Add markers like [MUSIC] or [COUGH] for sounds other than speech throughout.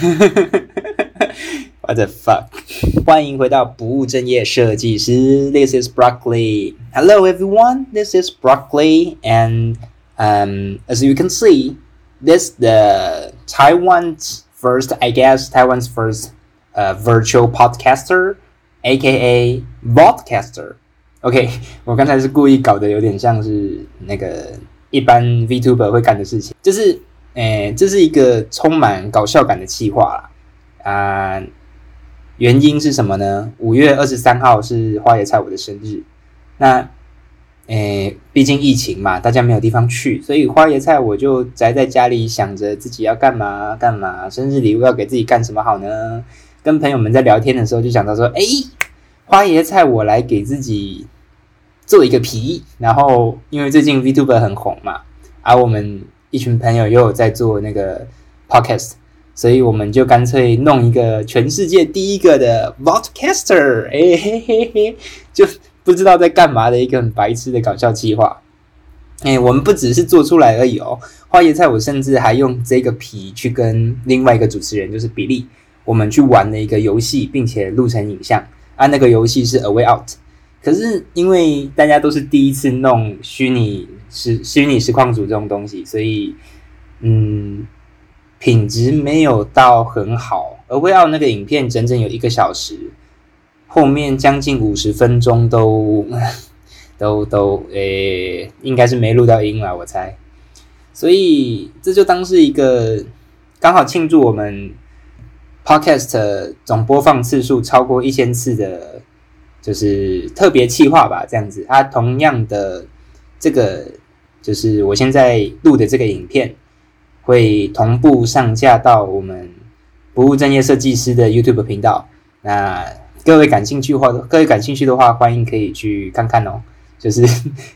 啊，[LAUGHS] What the fuck！欢迎回到不务正业设计师，This is Broccoli. Hello everyone, this is Broccoli, and um, as you can see, this the Taiwan's first, I guess, Taiwan's first uh, virtual podcaster, aka vodcaster. OK，我刚才是故意搞得有点像是那个一般 [LAUGHS] VTuber 会干的事情，就是， 诶，这是一个充满搞笑感的企划啦。啊、原因是什么呢？五月二十三号是花椰菜我的生日，那，诶，毕竟疫情嘛，大家没有地方去，所以花椰菜我就宅在家里，想着自己要干嘛干嘛，生日礼物要给自己干什么好呢？跟朋友们在聊天的时候就想到说，诶，花椰菜我来给自己做一个皮，然后因为最近 VTuber 很红嘛，而、我们一群朋友又有在做那个 Podcast，所以我们就干脆弄一个全世界第一个的 Vodcaster，哎嘿嘿嘿，就不知道在干嘛的一个很白痴的搞笑计划。哎，我们不只是做出来而已哦，花椰菜我甚至还用这个皮去跟另外一个主持人，就是比利，我们去玩了一个游戏，并且录成影像。啊，那个游戏是 A Way Out。可是因为大家都是第一次弄虚拟实虚拟实况组这种东西，所以嗯，品质没有到很好。而威奥那个影片整整有一个小时，后面将近五十分钟都 [LAUGHS] 都都诶、应该是没录到音了，我猜。所以这就当是一个刚好庆祝我们 Podcast 总播放次数超过一千次的，就是特别企划吧，这样子。它同样的这个就是我现在录的这个影片，会同步上架到我们不务正业设计师的 YouTube 频道。那各位感兴趣的话，各位感兴趣的话，欢迎可以去看看哦。就是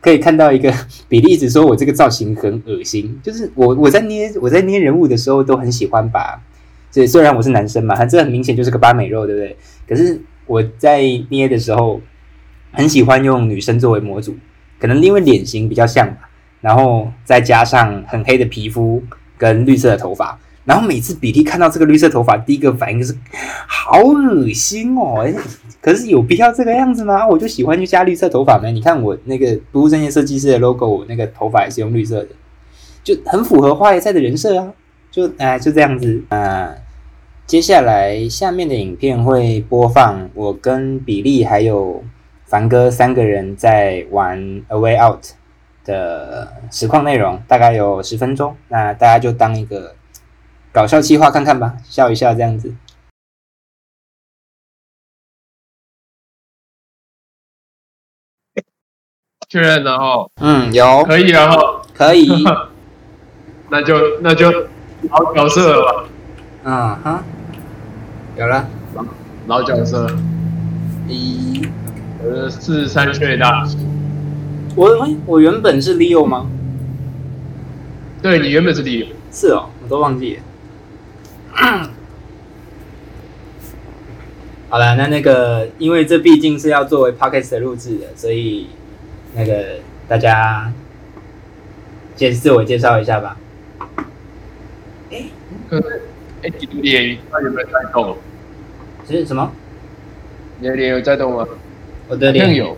可以看到一个比例，一直说我这个造型很恶心。就是我我在捏我在捏人物的时候，都很喜欢把，这虽然我是男生嘛，他这很明显就是个八美肉，对不对？可是我在捏的时候，很喜欢用女生作为模组，可能因为脸型比较像吧，然后再加上很黑的皮肤跟绿色的头发。然后每次比利看到这个绿色头发，第一个反应就是好恶心哦！可是有必要这个样子吗？我就喜欢去加绿色头发嘛。你看我那个不务正业设计师的 logo，我那个头发也是用绿色的，就很符合花椰菜的人设啊。就哎、就这样子啊、接下来下面的影片会播放我跟比利还有凡哥三个人在玩 A Way Out 的实况内容，大概有十分钟。那大家就当一个搞笑企划看看吧，笑一笑这样子。确认了哦，嗯，有。可以了哦，可以，[LAUGHS] 那就那就好角色了吧，嗯哈，有了老角色，一。呃，是三岁大，我哎，我原本是 Leo 吗？对你原本是 Leo，是哦，我都忘记了。[COUGHS] 好了，那那个，因为这毕竟是要作为 podcast 的录制的，所以那个大家介自我介绍一下吧。可是，哎，你的脸有没有在动？是什么？你的脸有在动吗？我的脸有，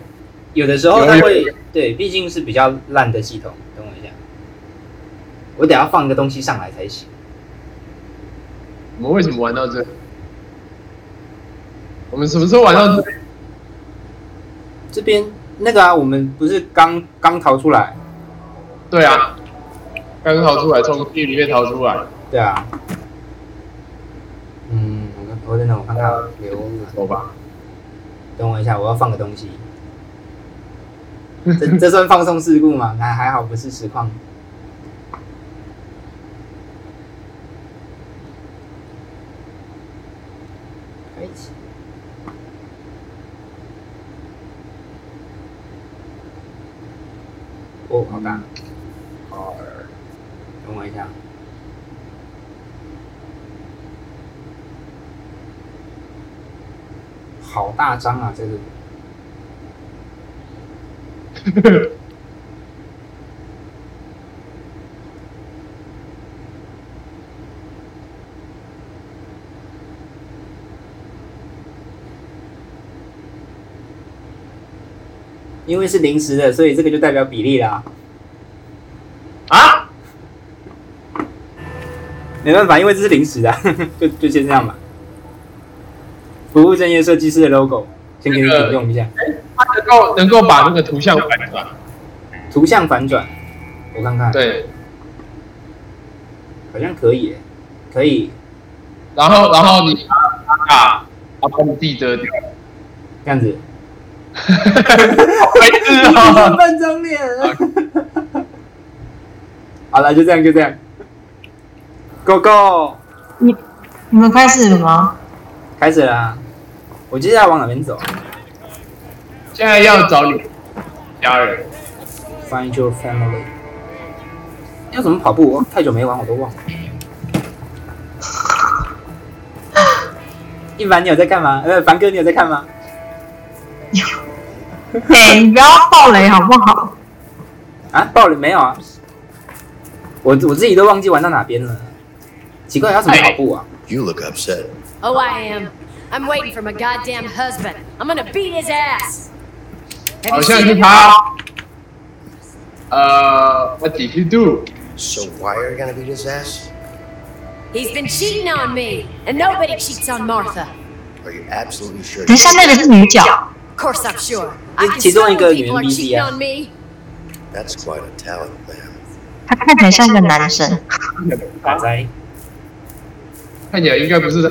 有的时候它会对，毕竟是比较烂的系统。等我一下，我等下放个东西上来才行。我们为什么玩到这？我们什么时候玩到这？这边那个啊，我们不是刚刚逃出来？对啊，刚逃出来，从地里面逃出来，对啊。嗯，我看我等等，我看看留，走吧。等我一下，我要放个东西。[LAUGHS] 这这算放松事故吗？还还好不是实况。开启。哦，好大。好，等我一下。好大张啊，在这里。[LAUGHS] 因为是临时的，所以这个就代表比例啦。啊？没办法，因为这是临时的，[LAUGHS] 就就先这样吧。不务正业设计师的 logo，先给你用一下。它能够能够把那个图像反转。图像反转，我看看，，对，好像可以耶，可以然后然后你啊，把把你自己遮掉。这样子。[LAUGHS] 没事啊！半张脸。[LAUGHS] 好了，就这样，就这样。Go go，你你们开始了吗？开始啦！我接下来往哪边走现在要找你家人。？Find your family。要怎么跑步？我太久没玩，我都忘了。[LAUGHS] 一凡，你有在看吗？呃，凡哥，你有在看吗？[LAUGHS] 哎、你不要暴雷好不好？啊，暴雷没有啊？我我自己都忘记玩到哪边了。奇怪，要怎么跑步啊？You look upset. Oh, I am. I'm waiting for my goddamn husband. I'm gonna beat his ass. Have 好 you 像 seen 是 him? 他。呃，What did you do？ So why are you gonna beat his ass? He's been cheating on me, and nobody cheats on Martha. Are you absolutely sure? 等一下，那个是女角， Of course, I'm sure. I can 其中一 smell 个 when 女 people are 人 cheating BC 啊。 on me. That's quite a talent, man. 她看起来像一个男生。打在看起来应该不是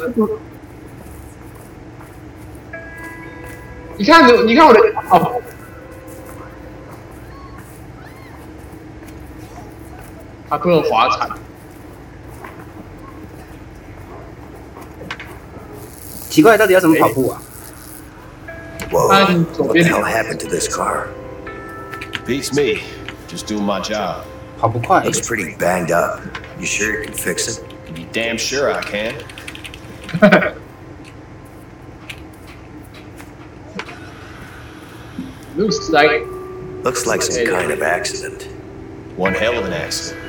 你看，你你看我的哦，他不能滑铲，奇怪，到底要怎么跑步啊？Whoa! Um, What the hell happened to this car? Beats me. Just doing my job. 跑不快。Looks pretty banged up. You sure you can fix it? You damn sure I can. looks like Looks like some kind of accident. One hell of an accident.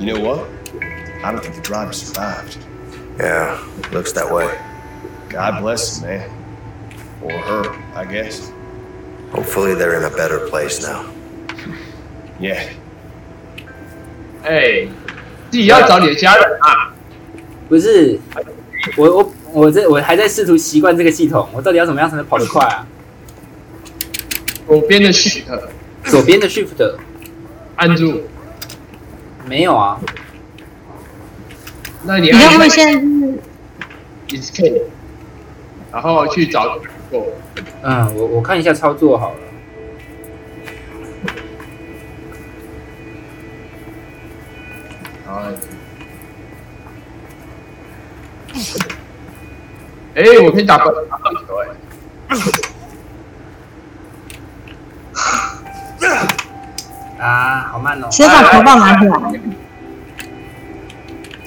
You know what? I don't think the driver survived. Yeah, looks that way. God bless him, man. Or her, I guess. Hopefully they're in a better place now. Yeah. 哎，自己要找你的家人啊。不是，我我我这我还在试图习惯这个系统，我到底要怎么样才能跑得快啊？ 左边的 Shift 左边的 Shift 按住，没有啊，那你你会按不会现在是 Escape，然后去找我。嗯，我我看一下操作好了。然后，哎，我可以打棒打棒球哎。啊，好慢哦。先把头棒拿起来？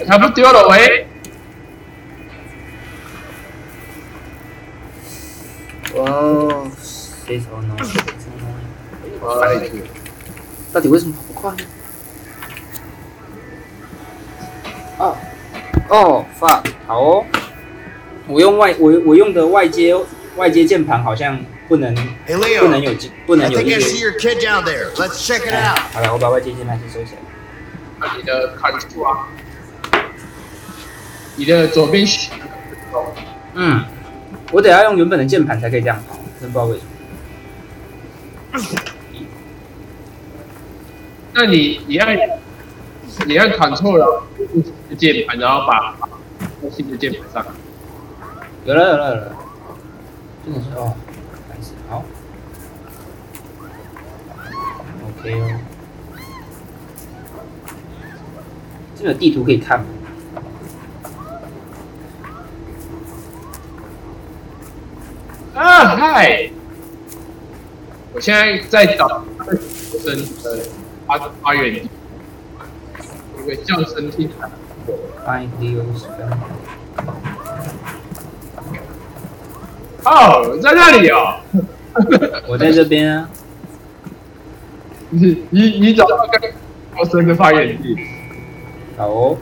他不丢了喂，哦，谁手呢？哎，到底为什么跑不快呢？哦哦，fuck，好哦。我用外我我用的外接外接键盘好像不能 Hey 不能有机不能有 it 哎好了，我把外接键盘先收起来。你的看住啊，你的左边嗯，我得要用原本的键盘才可以这样跑，真不知道为什么。那你你按你按 Ctrl 了键盘，然后把把新的键盘上。有了有了有了，真的是哦，开始好，OK 哦。这边有地图可以看吗？啊嗨！我现在在找生的发发源地，有个叫声听起来不错 Find Leo's family。哦，在那里哦。我在这边啊。你你你找到个叫声的发源地，好哦，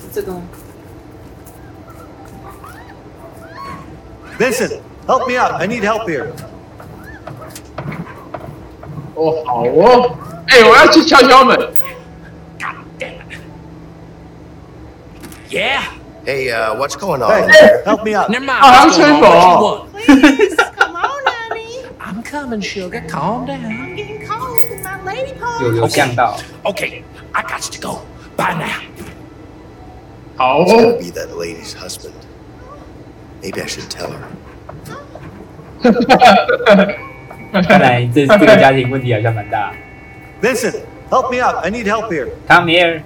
是这个吗？ Vincent, help me out. I need help here. 哦，好哦。哎、我要去敲敲门。 Yeah. Hey, uh, what's going on? Hey, help me out. Never mind. Oh, what's I'm going [LAUGHS] coming, sugar. Calm down. I'm getting cold in my lady part. 有有像到， Okay, I got to go. Bye now. 好 It's gotta 哦。 be that lady's husband. Maybe I should tell her. 看来这这个家庭问题好像蛮大。 Vincent, help me out. I need help here. Come here，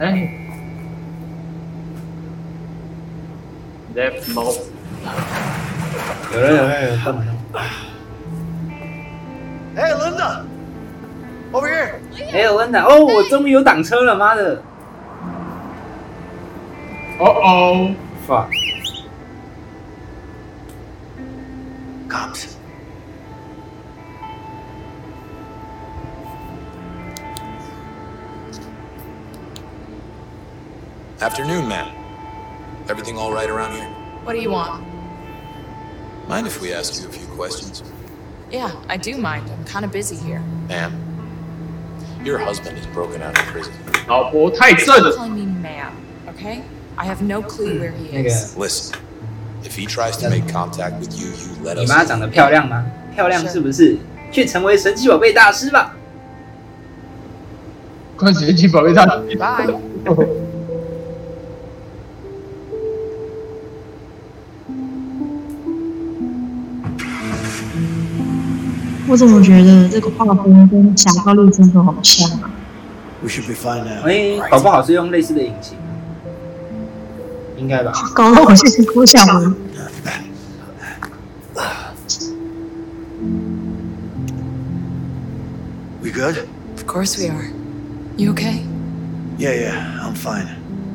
哎 ，left mouth。有人有人有人动了。Hey, Linda. Over here. 哎，有人挡哦，我终于有挡车了，妈的哦哦，！fuck，Cops. Afternoon, ma'am. Everything all right around here? What do you want? Mind if we ask you a few questions? Yeah, I do mind. I'm kind of busy here. Ma'am, your husband is broken out of prison. 老婆太正 Stop 了。 calling me ma'am, okay? I have no clue where he 那个 is. Listen, if he tries to make contact with you, you let 你 us 妈长得漂亮吗？漂亮是不是？去成为神奇宝贝大师吧！快神奇宝贝大师。 Bye. [LAUGHS] 我怎么觉得这个画风跟侠盗猎真的好像啊？We should be fine now. 哎，搞不好是用类似的引擎，应该吧？搞得我现在郭晓文。We good? Of course we are. You okay? Yeah, yeah, I'm fine.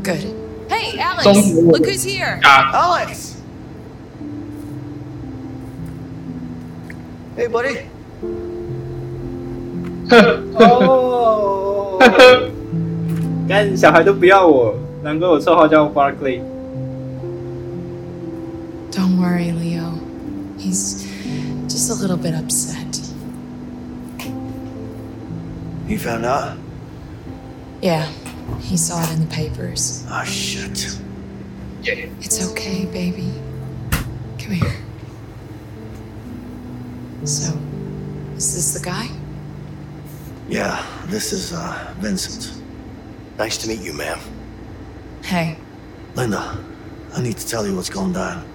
Good. Hey, Alex, look who's here! 啊，Alex! Hey, buddy. [LAUGHS] 哦，干小孩都不要我，难怪我绰号叫 Barkley。 Don't worry, Leo. He's just a little bit upset. You found out? Yeah, he saw it in the papers. Oh, shit. It's okay, baby. Come here. So, is this the guy? Yeah, this is uh, Vincent. Nice to meet you, ma'am. Hey. Linda, I need to tell you what's going down.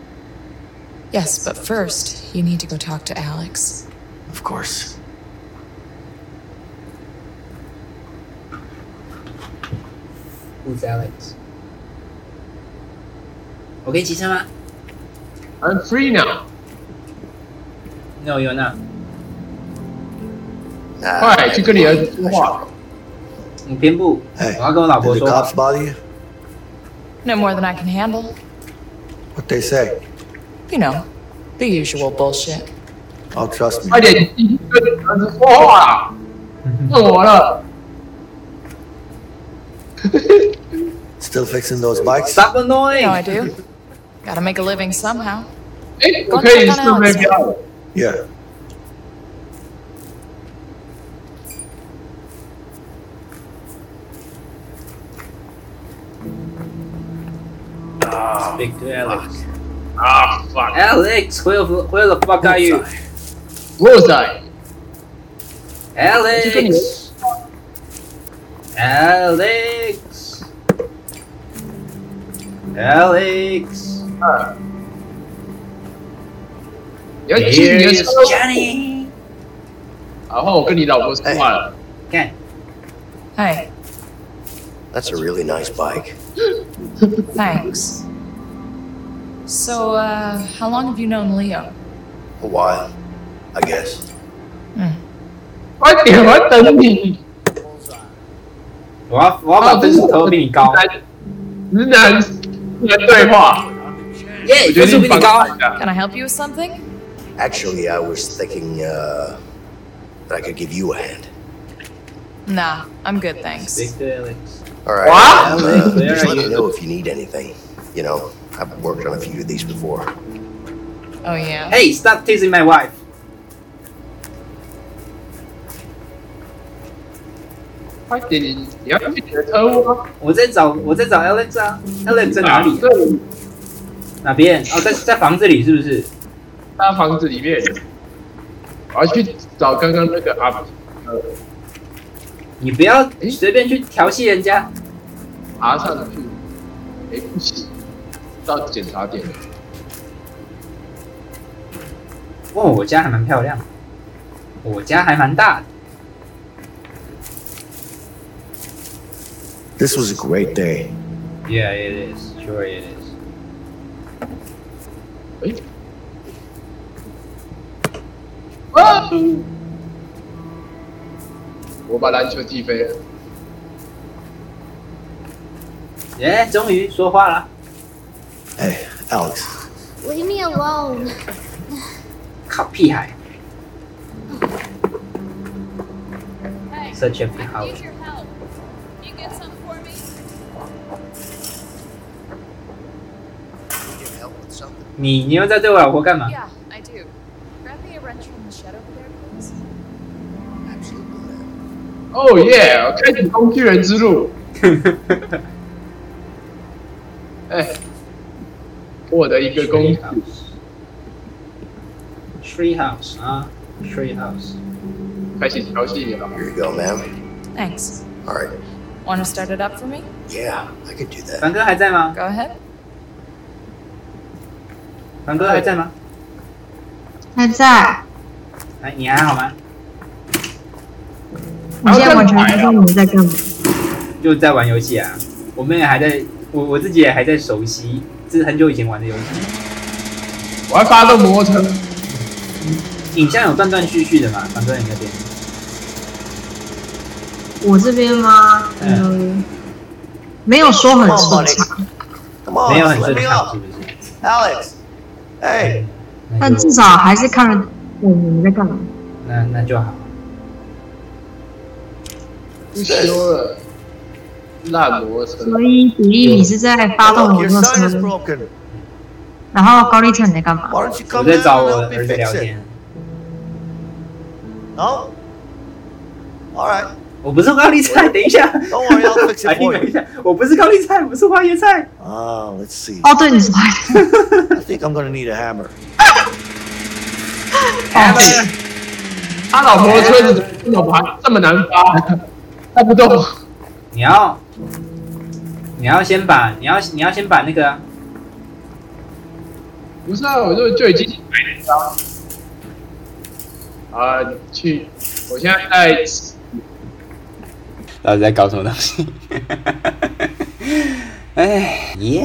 Yes, but first, you need to go talk to Alex. Of course. Who's Alex? Okay, Chisama. I'm free now. No, you're not. Ah, 快去跟你儿子说话。你偏不， Hey, 我要跟我老 did 婆 the 说话 cops。bother you? No more than I can handle. What they say? You know, the usual bullshit. Oh, trust me. 快点进去跟你儿子说话啦！问我了。 Still fixing those bikes? Stop You know I annoying！ do. Gotta make a living somehow. 哎，我可以顺便不要。 Yeah. Speak to Alex。啊，fuck！ Alex, where the where the fuck are you? 我在。 Alex. Alex. Alex. 你要进你的 Here's 车。 Johnny. 然后我跟你老婆说话了。看， Hey, That's a really nice bike. thanks. So, uh, how long have you known Leo? A while, I guess. 快点，我要等你。我要我要把分数投比你高。直男直男对话。耶，分我决定帮数比你高。他一下 Can I help you with something? Actually, I was thinking, uh, that I could give you a hand. Nah, I'm good, thanks. Speak to Alex. All right. What? Uh, Where just are let me you? know if you need anything. You know, I've worked on a few of these before. Oh, yeah? Hey, stop teasing my wife. 快点，你要去你的车屋啊！我在找我在找 Alex 啊，Alex 在哪里、啊？对，哪边？哦，在在房子里是不是？他房子里面，我要去找刚刚那个阿呃 你不要随便去调戏人家。爬上去，哎不行，到检查点了。哦，我家还蛮漂亮，我家还蛮大的。This was a great day. Yeah, it is. Sure, it is. 哎，啊！我把篮球击飞了。耶、终于说话了。Hey, Alex. Leave me alone. 靠屁孩！Such a 屁孩。your help. You? 你你又在对我老婆干嘛？Yeah, 哦耶！开启工具人之路。哎，我的一个工具 Tree house 啊，tree house。开启调戏了。Here you go, man. Thanks. All right. Want to start it up for me? Yeah, I could do that. 凡哥还在吗？Go ahead. 凡哥还在吗？还在，哎，你还好吗？我现在完全不知道你们在干嘛。就在玩游戏啊。我们也还在，我我自己也还在熟悉，这是很久以前玩的游戏。我还发动摩托车。影像有断断续续的嘛？反正你那边？我这边吗？嗯，没有说很顺畅，没有很顺畅，是不是？Alex. Hey. 但至少还是看得懂你们在干嘛。那那就好。修了。所以，比利，你是在发动摩托车，然后高丽特你在干嘛？我在找我儿子聊天。好、no?，All right，我不是高丽菜，等一下，等一下，我不是高丽菜，我是花椰菜。啊、oh,，Let's see。哦，对，你是花椰菜。I think I'm gonna need a hammer. [LAUGHS] hammer，他老婆的车子怎么这么难发？发不动。你要，你要先把，你要你要先把那个啊不是啊，我就就已经买了张。啊，去！我现在在到底在搞什么东西？[LAUGHS] 哎耶！